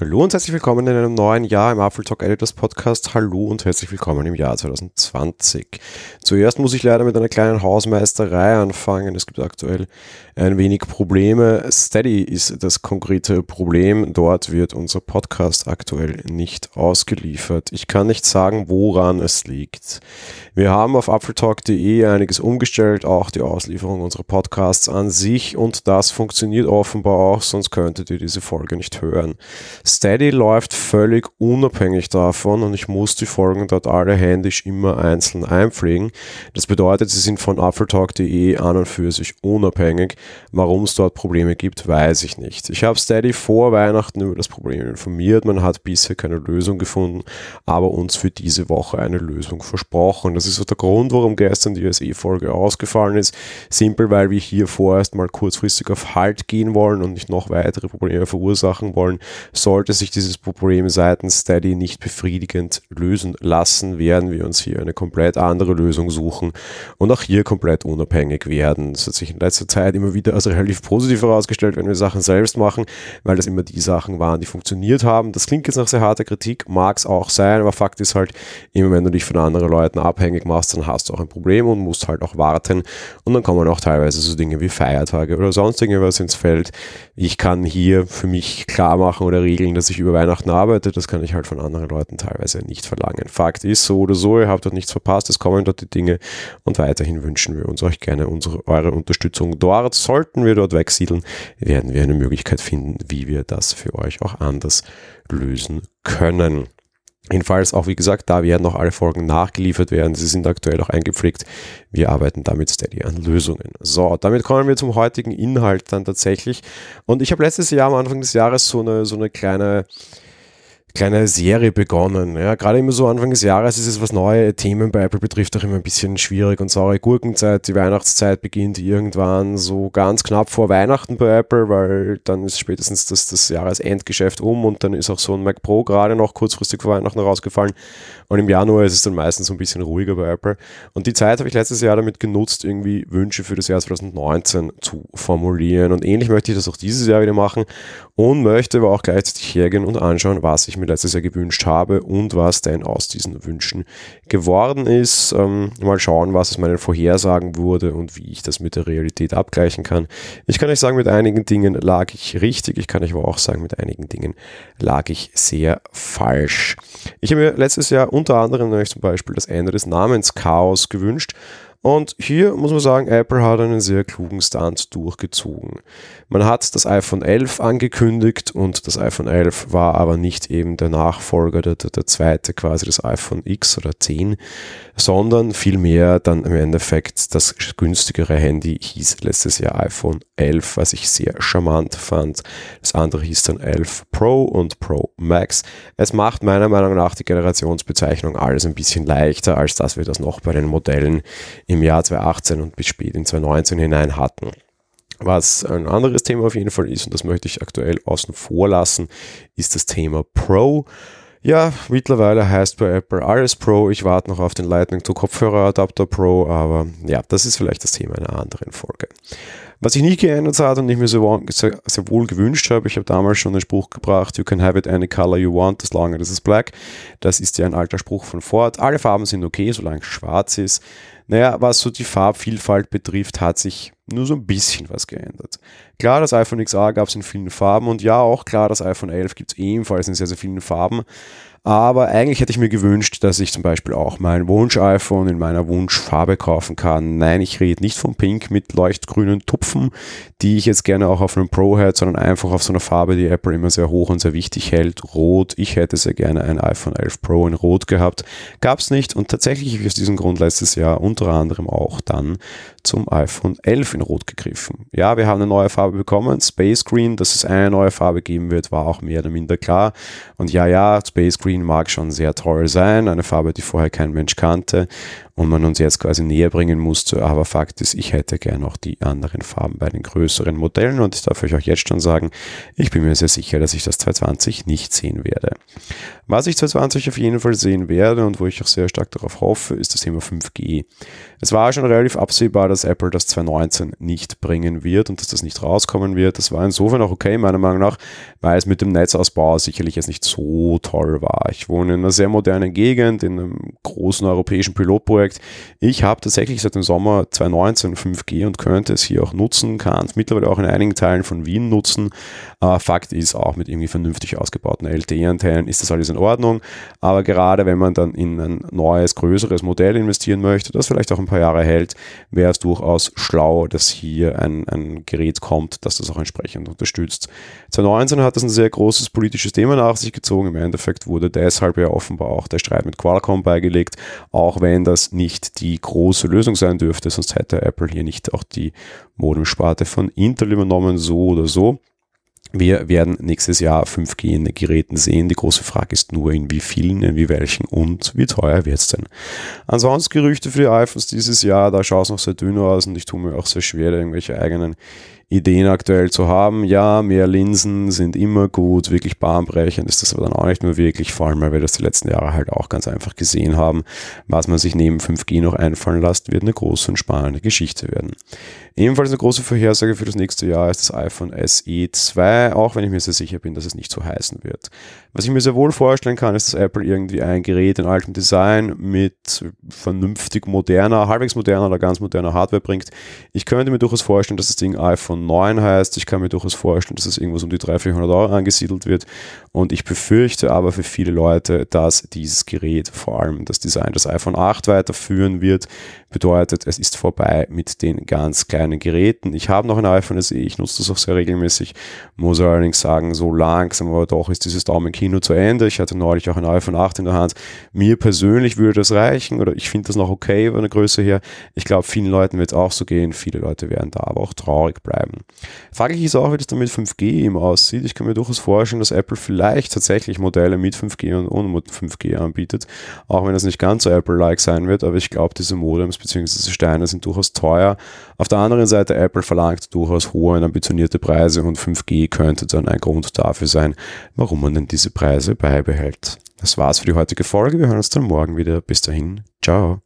Hallo und herzlich willkommen in einem neuen Jahr im Apple Talk Editors Podcast. Hallo und herzlich willkommen im Jahr 2020. Zuerst muss ich leider mit einer kleinen Hausmeisterei anfangen. Es gibt aktuell ein wenig Probleme. Steady ist das konkrete Problem. Dort wird unser Podcast aktuell nicht ausgeliefert. Ich kann nicht sagen, woran es liegt. Wir haben auf apfeltalk.de einiges umgestellt, auch die Auslieferung unserer Podcasts an sich und das funktioniert offenbar auch, sonst könntet ihr diese Folge nicht hören. Steady läuft völlig unabhängig davon und ich muss die Folgen dort alle händisch immer einzeln einpflegen. Das bedeutet, sie sind von apfeltalk.de an und für sich unabhängig. Warum es dort Probleme gibt, weiß ich nicht. Ich habe Steady vor Weihnachten über das Problem informiert. Man hat bisher keine Lösung gefunden, aber uns für diese Woche eine Lösung versprochen. Das ist auch der Grund, warum gestern die SE-Folge ausgefallen ist. Simpel, weil wir hier vorerst mal kurzfristig auf Halt gehen wollen und nicht noch weitere Probleme verursachen wollen. Sollte sich dieses Problem seitens Steady nicht befriedigend lösen lassen, werden wir uns hier eine komplett andere Lösung suchen und auch hier komplett unabhängig werden. Das hat sich in letzter Zeit immer wieder als relativ positiv herausgestellt, wenn wir Sachen selbst machen, weil das immer die Sachen waren, die funktioniert haben. Das klingt jetzt nach sehr harter Kritik, mag es auch sein, aber Fakt ist halt, immer wenn du dich von anderen Leuten abhängig machst, dann hast du auch ein Problem und musst halt auch warten. Und dann kommen auch teilweise so Dinge wie Feiertage oder sonst irgendwas ins Feld. Ich kann hier für mich klar machen oder regeln, dass ich über Weihnachten arbeite. Das kann ich halt von anderen Leuten teilweise nicht verlangen. Fakt ist so oder so, ihr habt dort nichts verpasst, es kommen dort die Dinge und weiterhin wünschen wir uns euch gerne unsere, eure Unterstützung dort sollten wir dort wegsiedeln, werden wir eine Möglichkeit finden, wie wir das für euch auch anders lösen können. Jedenfalls auch, wie gesagt, da werden noch alle Folgen nachgeliefert werden. Sie sind aktuell auch eingepflegt. Wir arbeiten damit steady an Lösungen. So, damit kommen wir zum heutigen Inhalt dann tatsächlich. Und ich habe letztes Jahr am Anfang des Jahres so eine, so eine kleine, kleine Serie begonnen. Ja, gerade immer so Anfang des Jahres ist es, was neue Themen bei Apple betrifft, auch immer ein bisschen schwierig und saure Gurkenzeit. Die Weihnachtszeit beginnt irgendwann so ganz knapp vor Weihnachten bei Apple, weil dann ist spätestens das, das Jahresendgeschäft um und dann ist auch so ein Mac Pro gerade noch kurzfristig vor Weihnachten rausgefallen. Und im Januar ist es dann meistens so ein bisschen ruhiger bei Apple. Und die Zeit habe ich letztes Jahr damit genutzt, irgendwie Wünsche für das Jahr 2019 zu formulieren. Und ähnlich möchte ich das auch dieses Jahr wieder machen und möchte aber auch gleichzeitig hergehen und anschauen, was ich mir letztes Jahr gewünscht habe und was denn aus diesen Wünschen geworden ist. Ähm, mal schauen, was aus meinen Vorhersagen wurde und wie ich das mit der Realität abgleichen kann. Ich kann euch sagen, mit einigen Dingen lag ich richtig. Ich kann euch aber auch sagen, mit einigen Dingen lag ich sehr falsch. Ich habe mir letztes Jahr unter anderem nämlich zum Beispiel das Ende des Namenschaos gewünscht und hier muss man sagen, Apple hat einen sehr klugen Stunt durchgezogen. Man hat das iPhone 11 angekündigt und das iPhone 11 war aber nicht eben der Nachfolger, der, der, der zweite quasi das iPhone X oder 10, sondern vielmehr dann im Endeffekt das günstigere Handy hieß letztes Jahr iPhone 11, was ich sehr charmant fand. Das andere hieß dann 11 Pro und Pro Max. Es macht meiner Meinung nach die Generationsbezeichnung alles ein bisschen leichter, als dass wir das noch bei den Modellen im Jahr 2018 und bis spät in 2019 hinein hatten. Was ein anderes Thema auf jeden Fall ist, und das möchte ich aktuell außen vor lassen, ist das Thema Pro. Ja, mittlerweile heißt bei Apple alles Pro. Ich warte noch auf den Lightning to Kopfhöreradapter Pro, aber ja, das ist vielleicht das Thema einer anderen Folge. Was sich nicht geändert hat und ich mir sehr, sehr, wohl gewünscht habe, ich habe damals schon den Spruch gebracht, you can have it any color you want, as long as it's black. Das ist ja ein alter Spruch von Ford. Alle Farben sind okay, solange es schwarz ist. Naja, was so die Farbvielfalt betrifft, hat sich nur so ein bisschen was geändert. Klar, das iPhone XR gab es in vielen Farben und ja, auch klar, das iPhone 11 gibt es ebenfalls in sehr, sehr vielen Farben. Aber eigentlich hätte ich mir gewünscht, dass ich zum Beispiel auch mein Wunsch-iPhone in meiner Wunschfarbe kaufen kann. Nein, ich rede nicht von Pink mit leuchtgrünen Tupfen, die ich jetzt gerne auch auf einem Pro hätte, sondern einfach auf so einer Farbe, die Apple immer sehr hoch und sehr wichtig hält. Rot. Ich hätte sehr gerne ein iPhone 11 Pro in Rot gehabt. Gab es nicht und tatsächlich habe ich aus diesem Grund letztes Jahr unter anderem auch dann zum iPhone 11 in Rot gegriffen. Ja, wir haben eine neue Farbe bekommen. Space Green, dass es eine neue Farbe geben wird, war auch mehr oder minder klar. Und ja, ja, Space Green Green mag schon sehr toll sein, eine Farbe, die vorher kein Mensch kannte und man uns jetzt quasi näher bringen musste. Aber Fakt ist, ich hätte gern auch die anderen Farben bei den größeren Modellen und ich darf euch auch jetzt schon sagen, ich bin mir sehr sicher, dass ich das 220 nicht sehen werde. Was ich 220 auf jeden Fall sehen werde und wo ich auch sehr stark darauf hoffe, ist das Thema 5G. Es war schon relativ absehbar, dass Apple das 2019 nicht bringen wird und dass das nicht rauskommen wird. Das war insofern auch okay, meiner Meinung nach, weil es mit dem Netzausbau sicherlich jetzt nicht so toll war. Ich wohne in einer sehr modernen Gegend, in einem großen europäischen Pilotprojekt. Ich habe tatsächlich seit dem Sommer 2019 5G und könnte es hier auch nutzen, kann es mittlerweile auch in einigen Teilen von Wien nutzen. Äh, Fakt ist, auch mit irgendwie vernünftig ausgebauten LTE-Antennen ist das alles in Ordnung. Aber gerade wenn man dann in ein neues, größeres Modell investieren möchte, das vielleicht auch ein paar Jahre hält, wäre es durchaus schlau, dass hier ein, ein Gerät kommt, das das auch entsprechend unterstützt. 2019 hat das ein sehr großes politisches Thema nach sich gezogen. Im Endeffekt wurde deshalb ja offenbar auch der Streit mit Qualcomm beigelegt, auch wenn das nicht die große Lösung sein dürfte, sonst hätte Apple hier nicht auch die Modemsparte von Intel übernommen, so oder so. Wir werden nächstes Jahr 5G in den Geräten sehen. Die große Frage ist nur, in wie vielen, in wie welchen und wie teuer wird es denn. Ansonsten Gerüchte für die iPhones dieses Jahr, da schaut es noch sehr dünn aus und ich tue mir auch sehr schwer, irgendwelche eigenen Ideen aktuell zu haben. Ja, mehr Linsen sind immer gut, wirklich bahnbrechend ist das aber dann auch nicht mehr wirklich, vor allem weil wir das die letzten Jahre halt auch ganz einfach gesehen haben. Was man sich neben 5G noch einfallen lässt, wird eine große und spannende Geschichte werden. Ebenfalls eine große Vorhersage für das nächste Jahr ist das iPhone SE 2, auch wenn ich mir sehr sicher bin, dass es nicht so heißen wird. Was ich mir sehr wohl vorstellen kann, ist, dass Apple irgendwie ein Gerät in altem Design mit vernünftig moderner, halbwegs moderner oder ganz moderner Hardware bringt. Ich könnte mir durchaus vorstellen, dass das Ding iPhone 9 heißt. Ich kann mir durchaus vorstellen, dass es irgendwas um die 300, 400 Euro angesiedelt wird. Und ich befürchte aber für viele Leute, dass dieses Gerät vor allem das Design des iPhone 8 weiterführen wird. Bedeutet, es ist vorbei mit den ganz kleinen Geräten. Ich habe noch ein iPhone SE, ich nutze das auch sehr regelmäßig, muss allerdings sagen, so langsam, aber doch ist dieses Daumenkino zu Ende. Ich hatte neulich auch ein iPhone 8 in der Hand. Mir persönlich würde das reichen oder ich finde das noch okay von der Größe her. Ich glaube, vielen Leuten wird es auch so gehen. Viele Leute werden da aber auch traurig bleiben. Fraglich ist auch, wie das dann mit 5G eben aussieht. Ich kann mir durchaus vorstellen, dass Apple vielleicht tatsächlich Modelle mit 5G und ohne 5G anbietet, auch wenn das nicht ganz so Apple-like sein wird, aber ich glaube, diese Modems bzw. Steine sind durchaus teuer. Auf der anderen Seite, Apple verlangt durchaus hohe und ambitionierte Preise und 5G könnte dann ein Grund dafür sein, warum man denn diese Preise beibehält. Das war's für die heutige Folge. Wir hören uns dann morgen wieder. Bis dahin. Ciao.